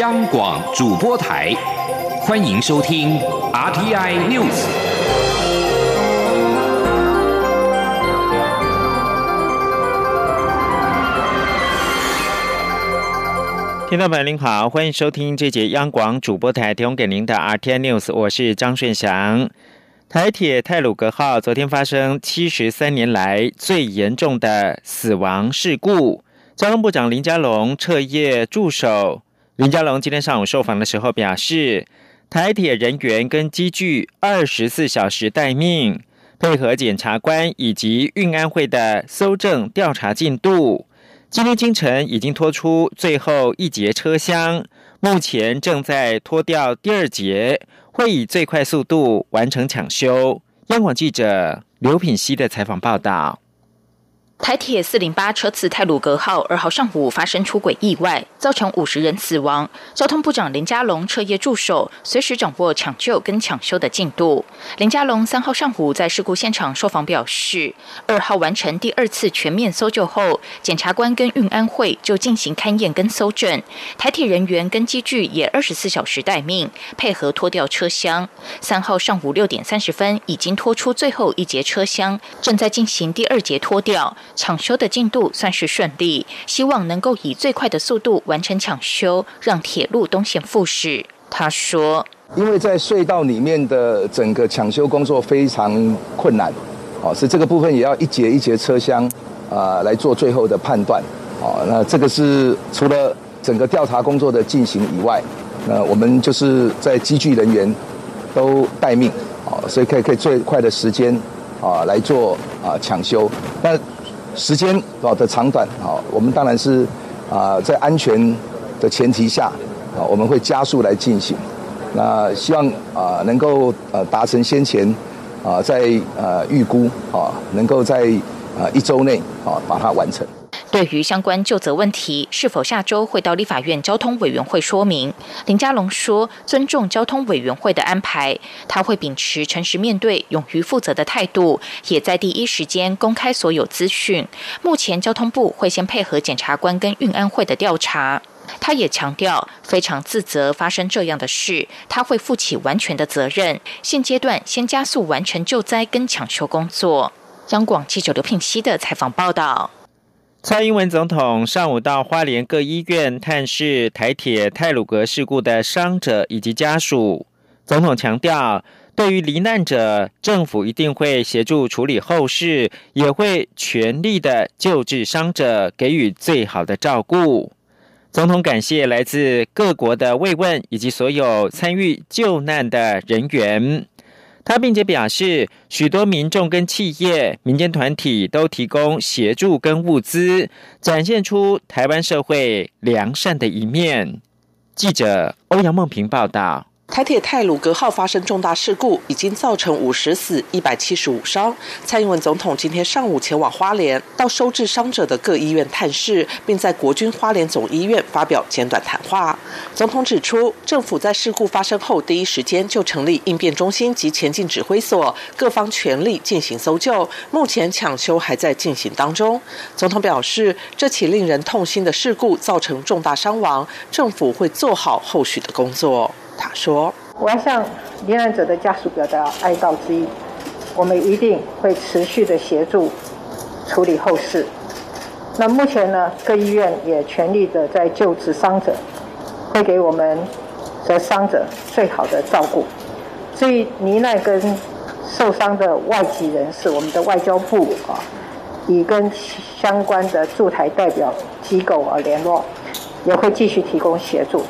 央广主播台，欢迎收听 RTI News。听众朋友您好，欢迎收听这节央广主播台提供给您的 RTI News，我是张顺祥。台铁泰鲁格号昨天发生七十三年来最严重的死亡事故。交通部长林佳龙彻夜驻守。林佳龙今天上午受访的时候表示，台铁人员跟机具二十四小时待命，配合检察官以及运安会的搜证调查进度。今天清晨已经拖出最后一节车厢，目前正在拖掉第二节。会以最快速度完成抢修。央广记者刘品熙的采访报道。台铁四零八车次泰鲁格号二号上午发生出轨意外，造成五十人死亡。交通部长林佳龙彻夜驻守，随时掌握抢救跟抢修的进度。林佳龙三号上午在事故现场受访表示，二号完成第二次全面搜救后，检察官跟运安会就进行勘验跟搜证，台铁人员跟机具也二十四小时待命，配合拖掉车厢。三号上午六点三十分已经拖出最后一节车厢，正在进行第二节拖掉。抢修的进度算是顺利，希望能够以最快的速度完完成抢修，让铁路东线复驶。他说：“因为在隧道里面的整个抢修工作非常困难，哦，是这个部分也要一节一节车厢啊来做最后的判断，哦，那这个是除了整个调查工作的进行以外，那我们就是在机具人员都待命，哦，所以可以可以最快的时间啊来做啊抢修，那。”时间啊的长短啊，我们当然是啊在安全的前提下啊，我们会加速来进行。那希望啊能够呃达成先前啊在呃预估啊能够在啊一周内啊把它完成。对于相关就责问题，是否下周会到立法院交通委员会说明？林佳龙说：“尊重交通委员会的安排，他会秉持诚实面对、勇于负责的态度，也在第一时间公开所有资讯。目前交通部会先配合检察官跟运安会的调查。他也强调，非常自责发生这样的事，他会负起完全的责任。现阶段先加速完成救灾跟抢修工作。”央广记者刘聘熙的采访报道。蔡英文总统上午到花莲各医院探视台铁泰鲁格事故的伤者以及家属。总统强调，对于罹难者，政府一定会协助处理后事，也会全力的救治伤者，给予最好的照顾。总统感谢来自各国的慰问以及所有参与救难的人员。他并且表示，许多民众跟企业、民间团体都提供协助跟物资，展现出台湾社会良善的一面。记者欧阳梦平报道。台铁泰鲁格号发生重大事故，已经造成五十死、一百七十五伤。蔡英文总统今天上午前往花莲，到收治伤者的各医院探视，并在国军花莲总医院发表简短谈话。总统指出，政府在事故发生后第一时间就成立应变中心及前进指挥所，各方全力进行搜救。目前抢修还在进行当中。总统表示，这起令人痛心的事故造成重大伤亡，政府会做好后续的工作。他说：“我要向罹难者的家属表达哀悼之意，我们一定会持续的协助处理后事。那目前呢，各医院也全力的在救治伤者，会给我们的伤者最好的照顾。至于罹难跟受伤的外籍人士，我们的外交部啊，已跟相关的驻台代表机构啊联络，也会继续提供协助。”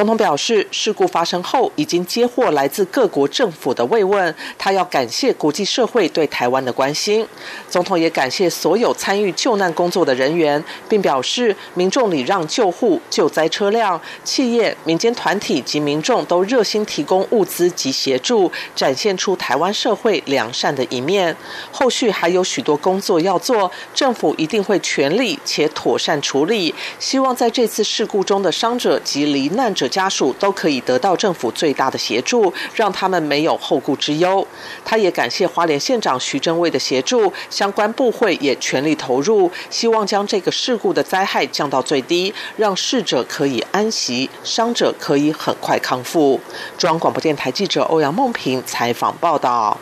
总统表示，事故发生后已经接获来自各国政府的慰问，他要感谢国际社会对台湾的关心。总统也感谢所有参与救难工作的人员，并表示民众礼让救护、救灾车辆、企业、民间团体及民众都热心提供物资及协助，展现出台湾社会良善的一面。后续还有许多工作要做，政府一定会全力且妥善处理。希望在这次事故中的伤者及罹难者。家属都可以得到政府最大的协助，让他们没有后顾之忧。他也感谢花莲县长徐正卫的协助，相关部会也全力投入，希望将这个事故的灾害降到最低，让逝者可以安息，伤者可以很快康复。中央广播电台记者欧阳梦平采访报道。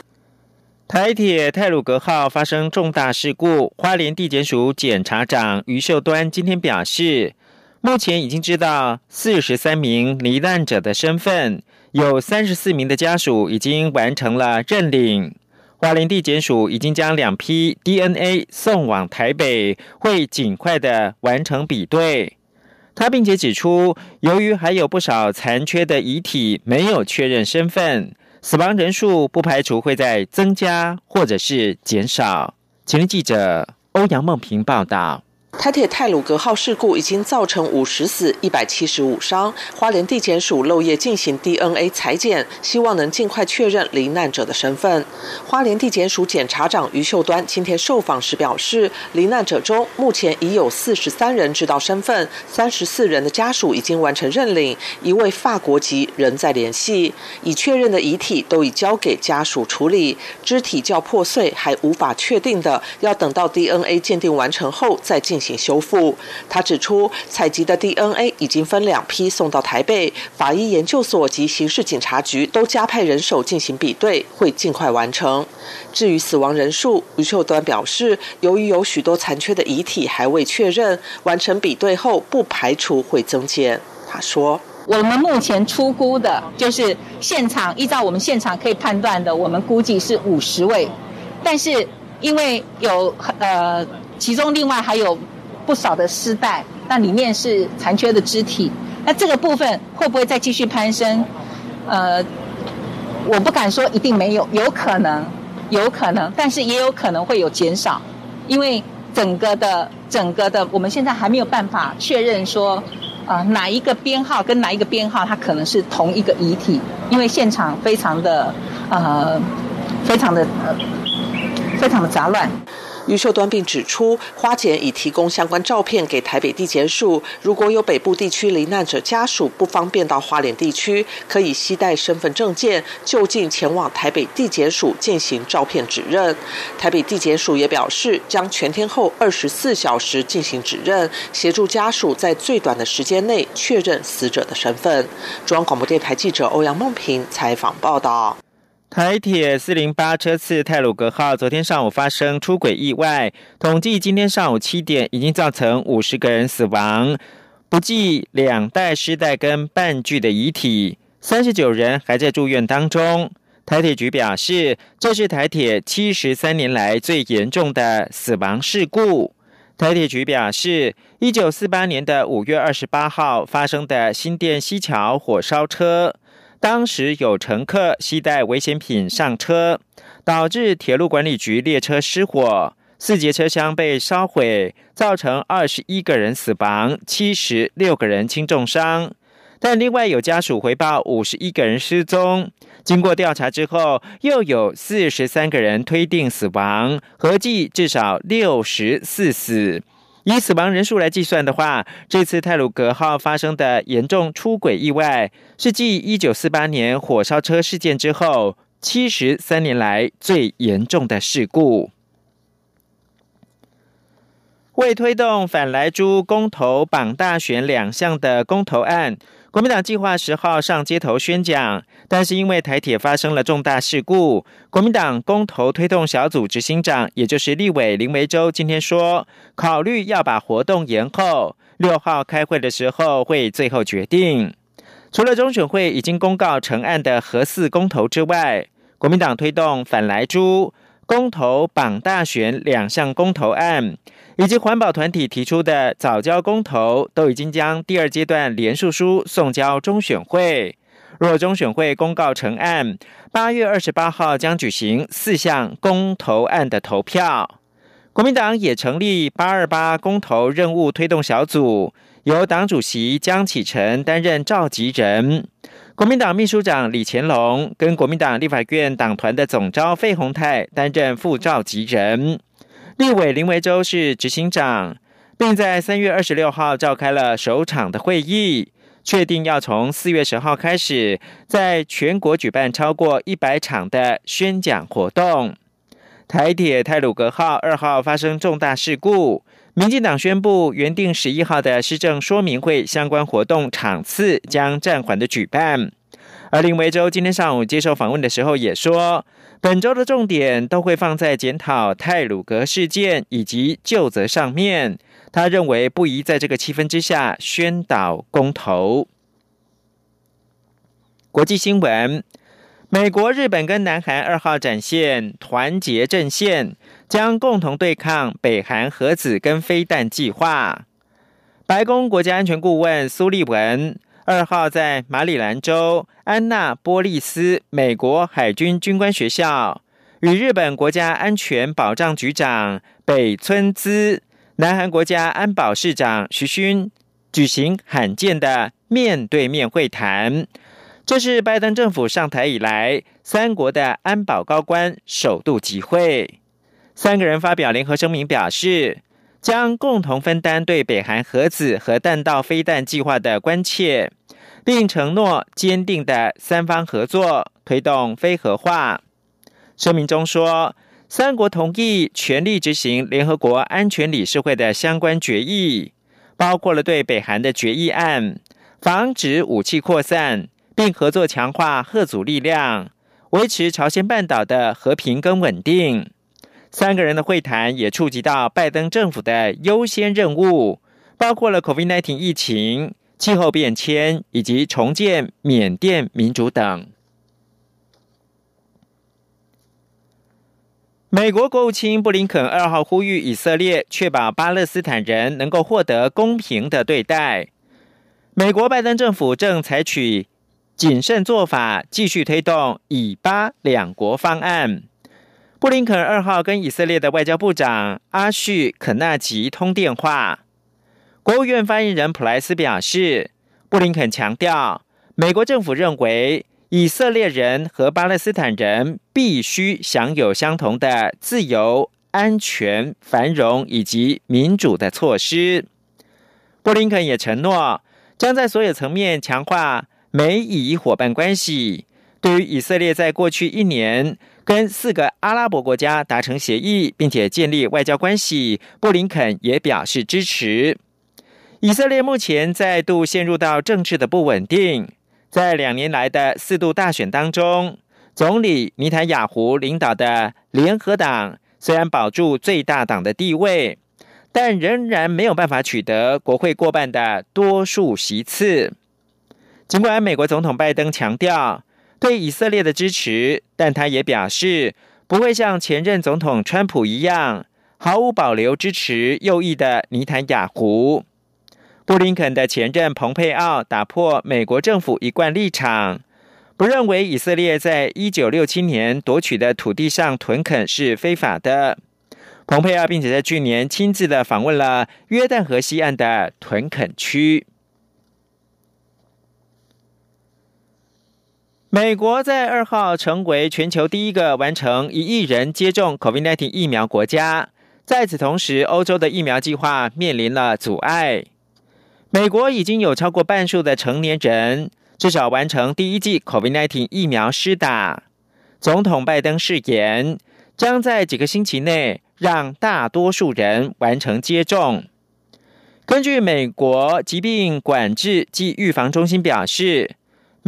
台铁泰鲁格号发生重大事故，花莲地检署检察长于秀端今天表示，目前已经知道四十三名罹难者的身份，有三十四名的家属已经完成了认领。花莲地检署已经将两批 DNA 送往台北，会尽快的完成比对。他并且指出，由于还有不少残缺的遗体没有确认身份。死亡人数不排除会在增加或者是减少。前天记者欧阳梦平报道。台铁泰鲁格号事故已经造成五十死、一百七十五伤。花莲地检署漏夜进行 DNA 裁检，希望能尽快确认罹难者的身份。花莲地检署检察长于秀端今天受访时表示，罹难者中目前已有四十三人知道身份，三十四人的家属已经完成认领，一位法国籍仍在联系。已确认的遗体都已交给家属处理，肢体较破碎还无法确定的，要等到 DNA 鉴定完成后再进行。修复。他指出，采集的 DNA 已经分两批送到台北法医研究所及刑事警察局，都加派人手进行比对，会尽快完成。至于死亡人数，余秀端表示，由于有许多残缺的遗体还未确认，完成比对后不排除会增减。他说：“我们目前初估的就是现场，依照我们现场可以判断的，我们估计是五十位，但是因为有呃，其中另外还有。”不少的丝带，那里面是残缺的肢体，那这个部分会不会再继续攀升？呃，我不敢说一定没有，有可能，有可能，但是也有可能会有减少，因为整个的整个的，我们现在还没有办法确认说，啊哪一个编号跟哪一个编号它可能是同一个遗体，因为现场非常的呃，非常的呃，非常的杂乱。余秀端并指出，花检已提供相关照片给台北地检署。如果有北部地区罹难者家属不方便到花莲地区，可以携带身份证件就近前往台北地检署进行照片指认。台北地检署也表示，将全天候二十四小时进行指认，协助家属在最短的时间内确认死者的身份。中央广播电台记者欧阳梦平采访报道。台铁四零八车次泰鲁格号昨天上午发生出轨意外，统计今天上午七点已经造成五十个人死亡，不计两代尸袋跟半具的遗体，三十九人还在住院当中。台铁局表示，这是台铁七十三年来最严重的死亡事故。台铁局表示，一九四八年的五月二十八号发生的新店西桥火烧车。当时有乘客携带危险品上车，导致铁路管理局列车失火，四节车厢被烧毁，造成二十一个人死亡，七十六个人轻重伤。但另外有家属回报五十一个人失踪，经过调查之后，又有四十三个人推定死亡，合计至少六十四死。以死亡人数来计算的话，这次泰鲁格号发生的严重出轨意外，是继一九四八年火烧车事件之后，七十三年来最严重的事故。为推动反莱猪公投绑大选两项的公投案。国民党计划十号上街头宣讲，但是因为台铁发生了重大事故，国民党公投推动小组执行长，也就是立委林维洲今天说，考虑要把活动延后，六号开会的时候会最后决定。除了中选会已经公告成案的核四公投之外，国民党推动反莱猪。公投绑大选两项公投案，以及环保团体提出的早交公投，都已经将第二阶段联署书送交中选会。若中选会公告成案，八月二十八号将举行四项公投案的投票。国民党也成立八二八公投任务推动小组，由党主席江启臣担任召集人。国民党秘书长李乾龙跟国民党立法院党团的总召费鸿泰担任副召集人，立委林维洲是执行长，并在三月二十六号召开了首场的会议，确定要从四月十号开始，在全国举办超过一百场的宣讲活动。台铁泰鲁格号二号发生重大事故，民进党宣布原定十一号的施政说明会相关活动场次将暂缓的举办。而林维洲今天上午接受访问的时候也说，本周的重点都会放在检讨泰鲁格事件以及旧责上面。他认为不宜在这个气氛之下宣导公投。国际新闻。美国、日本跟南韩二号展现团结阵线，将共同对抗北韩核子跟飞弹计划。白宫国家安全顾问苏利文二号在马里兰州安娜波利斯美国海军军官学校，与日本国家安全保障局长北村滋、南韩国家安保市长徐勋举行罕见的面对面会谈。这是拜登政府上台以来，三国的安保高官首度集会。三个人发表联合声明，表示将共同分担对北韩核子和弹道飞弹计划的关切，并承诺坚定的三方合作，推动非核化。声明中说，三国同意全力执行联合国安全理事会的相关决议，包括了对北韩的决议案，防止武器扩散。并合作强化核阻力量，维持朝鲜半岛的和平跟稳定。三个人的会谈也触及到拜登政府的优先任务，包括了 COVID-19 疫情、气候变迁以及重建缅甸民主等。美国国务卿布林肯二号呼吁以色列确保巴勒斯坦人能够获得公平的对待。美国拜登政府正采取。谨慎做法，继续推动以巴两国方案。布林肯二号跟以色列的外交部长阿叙肯纳吉通电话。国务院发言人普莱斯表示，布林肯强调，美国政府认为以色列人和巴勒斯坦人必须享有相同的自由、安全、繁荣以及民主的措施。布林肯也承诺，将在所有层面强化。美以伙伴关系对于以色列在过去一年跟四个阿拉伯国家达成协议，并且建立外交关系，布林肯也表示支持。以色列目前再度陷入到政治的不稳定，在两年来的四度大选当中，总理尼坦雅胡领导的联合党虽然保住最大党的地位，但仍然没有办法取得国会过半的多数席次。尽管美国总统拜登强调对以色列的支持，但他也表示不会像前任总统川普一样毫无保留支持右翼的尼坦雅胡。布林肯的前任蓬佩奥打破美国政府一贯立场，不认为以色列在一九六七年夺取的土地上屯垦是非法的。蓬佩奥并且在去年亲自的访问了约旦河西岸的屯垦区。美国在二号成为全球第一个完成一亿人接种 COVID-19 疫苗国家。在此同时，欧洲的疫苗计划面临了阻碍。美国已经有超过半数的成年人至少完成第一剂 COVID-19 疫苗施打。总统拜登誓言，将在几个星期内让大多数人完成接种。根据美国疾病管制及预防中心表示。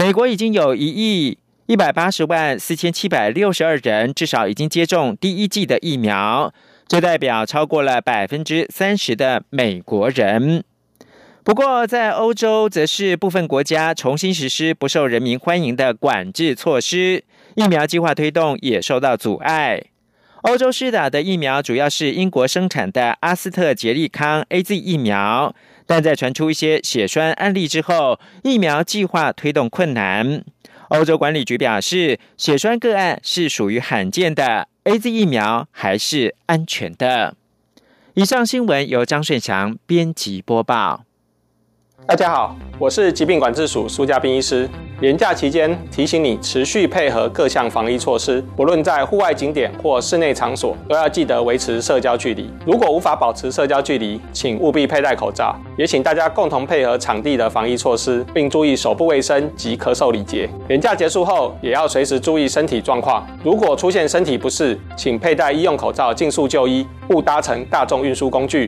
美国已经有一亿一百八十万四千七百六十二人至少已经接种第一剂的疫苗，这代表超过了百分之三十的美国人。不过，在欧洲，则是部分国家重新实施不受人民欢迎的管制措施，疫苗计划推动也受到阻碍。欧洲施打的疫苗主要是英国生产的阿斯特捷利康 A Z 疫苗。但在传出一些血栓案例之后，疫苗计划推动困难。欧洲管理局表示，血栓个案是属于罕见的，A Z 疫苗还是安全的。以上新闻由张顺祥编辑播报。大家好，我是疾病管制署苏家斌医师。年假期间，提醒你持续配合各项防疫措施，不论在户外景点或室内场所，都要记得维持社交距离。如果无法保持社交距离，请务必佩戴口罩。也请大家共同配合场地的防疫措施，并注意手部卫生及咳嗽礼节。年假结束后，也要随时注意身体状况。如果出现身体不适，请佩戴医用口罩，尽速就医，勿搭乘大众运输工具。